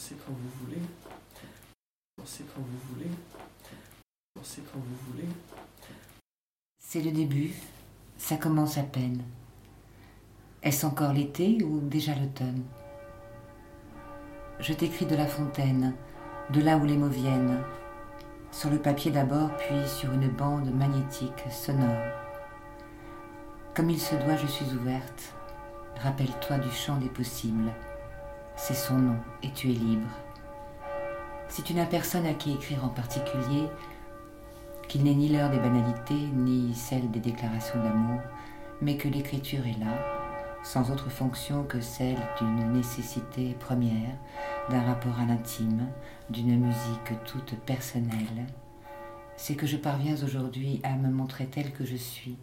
Pensez quand vous voulez. Pensez quand vous voulez. Pensez quand vous voulez. C'est le début, ça commence à peine. Est-ce encore l'été ou déjà l'automne? Je t'écris de la fontaine, de là où les mots viennent, sur le papier d'abord, puis sur une bande magnétique sonore. Comme il se doit, je suis ouverte. Rappelle-toi du champ des possibles. C'est son nom et tu es libre. Si tu n'as personne à qui écrire en particulier, qu'il n'est ni l'heure des banalités, ni celle des déclarations d'amour, mais que l'écriture est là, sans autre fonction que celle d'une nécessité première, d'un rapport à l'intime, d'une musique toute personnelle, c'est que je parviens aujourd'hui à me montrer telle que je suis,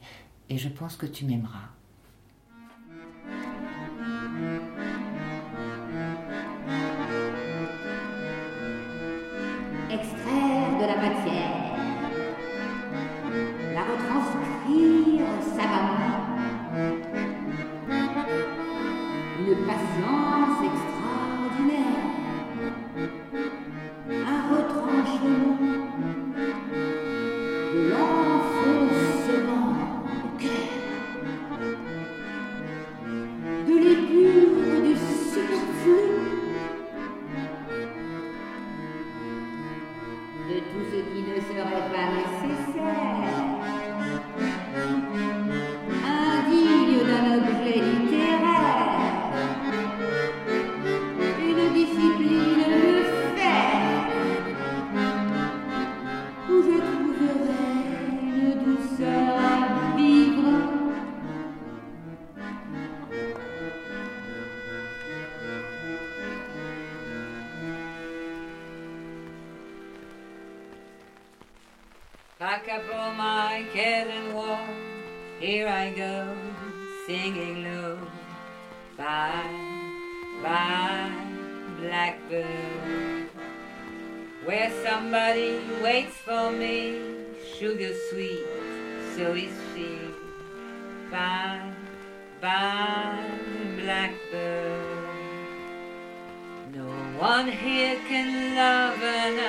et je pense que tu m'aimeras. Extraire de ce qui ne serait Pack up all my cares and woe. Here I go, singing low. Bye, bye, blackbird. Where somebody waits for me, sugar sweet, so is she. Bye, bye, blackbird. No one here can love and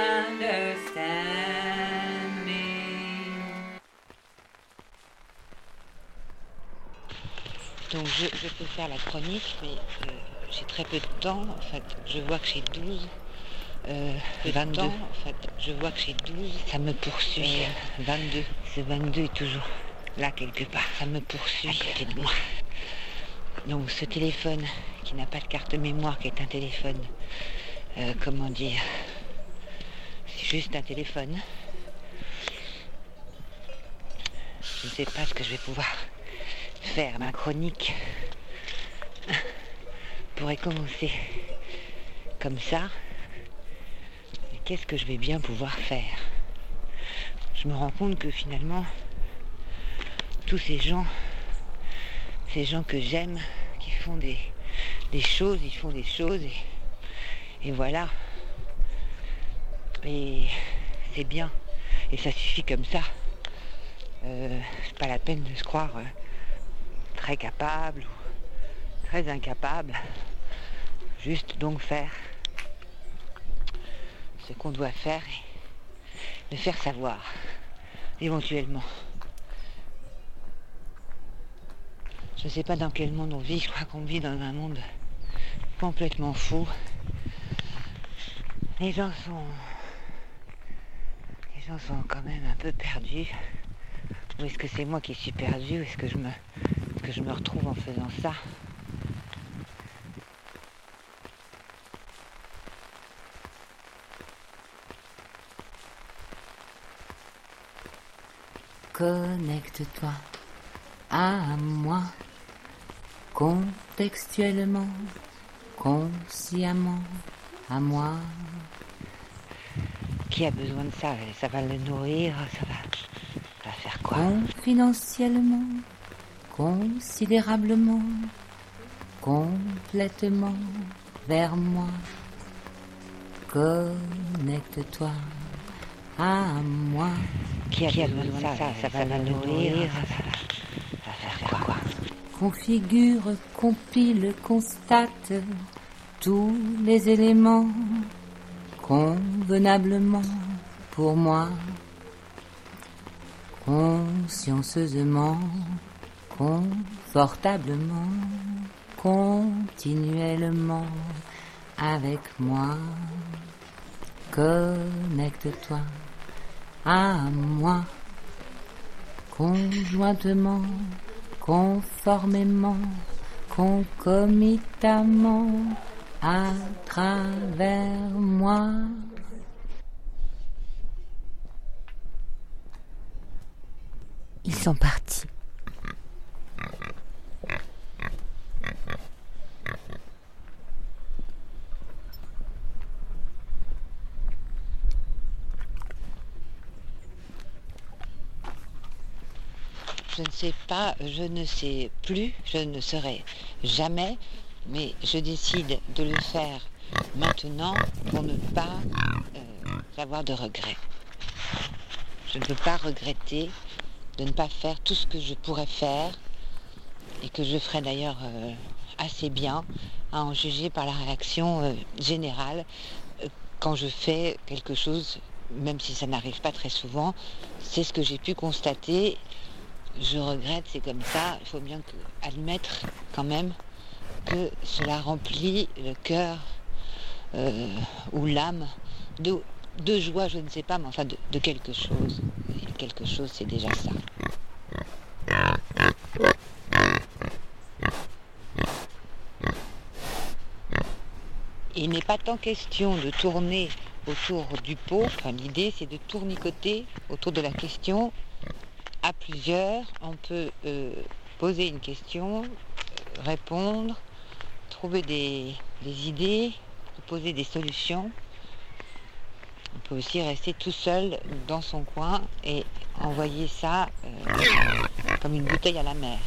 understand Donc je, je peux faire la chronique, mais euh, j'ai très peu de temps. En fait, je vois que j'ai 12. Euh, 22. en fait, je vois que j'ai 12. Ça me poursuit. 22. Ce 22 est toujours là quelque part. Ça me poursuit à côté de moi. Donc ce téléphone qui n'a pas de carte mémoire, qui est un téléphone, euh, comment dire, c'est juste un téléphone. Je ne sais pas ce que je vais pouvoir Ma chronique pourrait commencer comme ça. Qu'est-ce que je vais bien pouvoir faire? Je me rends compte que finalement, tous ces gens, ces gens que j'aime, qui font des, choses, ils font des choses et, et voilà. Et c'est bien. Et ça suffit comme ça. Euh, c'est pas la peine de se croire euh, très capable ou très incapable. Juste donc faire ce qu'on doit faire et le faire savoir, éventuellement. Je ne sais pas dans quel monde on vit, je crois qu'on vit dans un monde complètement fou. Les gens sont. Les gens sont quand même un peu perdus. Ou est-ce que c'est moi qui suis perdu? Ou est-ce que je me. Que je me retrouve en faisant ça. Connecte-toi à moi, contextuellement, consciemment, à moi. Qui a besoin de ça? Ça va le nourrir Ça va, ça va faire quoi? Confidentiellement, considérablement, complètement vers moi. Connecte-toi à moi. Qui a, besoin, de ça, ça, va le nourrir Ça va, ça va faire quoi? Configure, compile, constate tous les éléments convenablement pour moi, consciencieusement, confortablement, continuellement avec moi. Connecte-toi à moi, conjointement, conformément, concomitamment, à travers moi. Ils sont partis. Je ne sais pas, je ne sais plus, je ne saurais jamais, mais je décide de le faire maintenant pour ne pas euh, avoir de regrets. Je ne peux pas regretter de ne pas faire tout ce que je pourrais faire et que je ferais d'ailleurs euh, assez bien à en juger par la réaction euh, générale quand je fais quelque chose, même si ça n'arrive pas très souvent, c'est ce que j'ai pu constater. Je regrette, c'est comme ça, il faut bien admettre quand même que cela remplit le cœur ou l'âme de, joie, je ne sais pas, mais enfin de, quelque chose. Quelque chose, c'est déjà ça. Il n'est pas tant question de tourner autour du pot, enfin, l'idée c'est de tournicoter autour de la question à plusieurs. On peut euh, poser une question, répondre, trouver des, des idées, proposer des solutions. On peut aussi rester tout seul dans son coin et envoyer ça euh, comme une bouteille à la mer.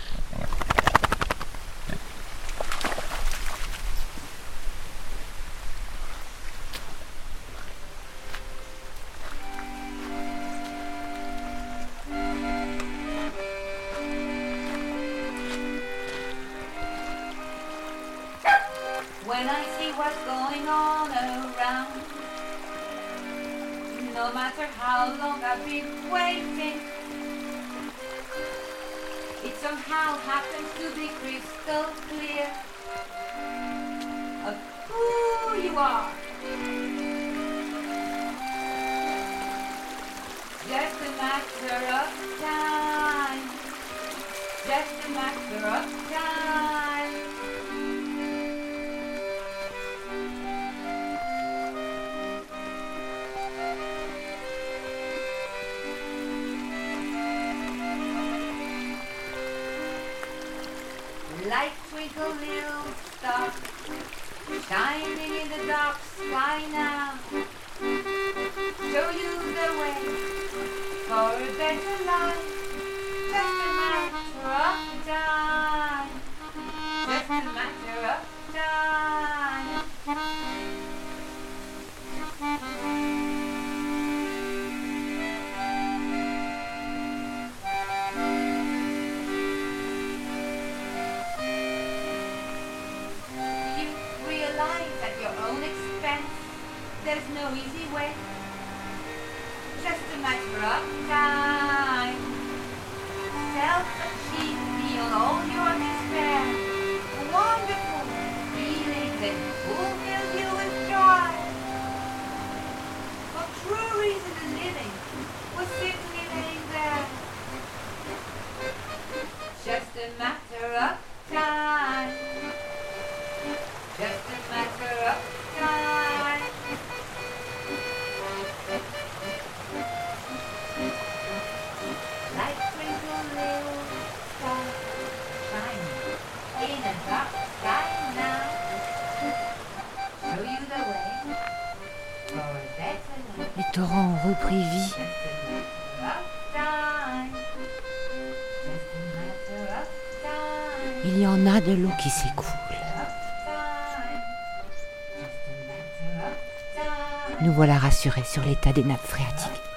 No matter how long I've been waiting, it somehow happens to be crystal clear of who you are. Just a matter of time. Just a matter of time. Like twinkle little star shining in the dark sky now. Show you the way for a better life. Just a matter of time. Just a matter of easy way. Just a matter of time. Self-achieve beyond all your despair. Wonderful feeling that fulfills Les torrents ont repris vie. Il y en a de l'eau qui s'écoule. Nous voilà rassurés sur l'état des nappes phréatiques.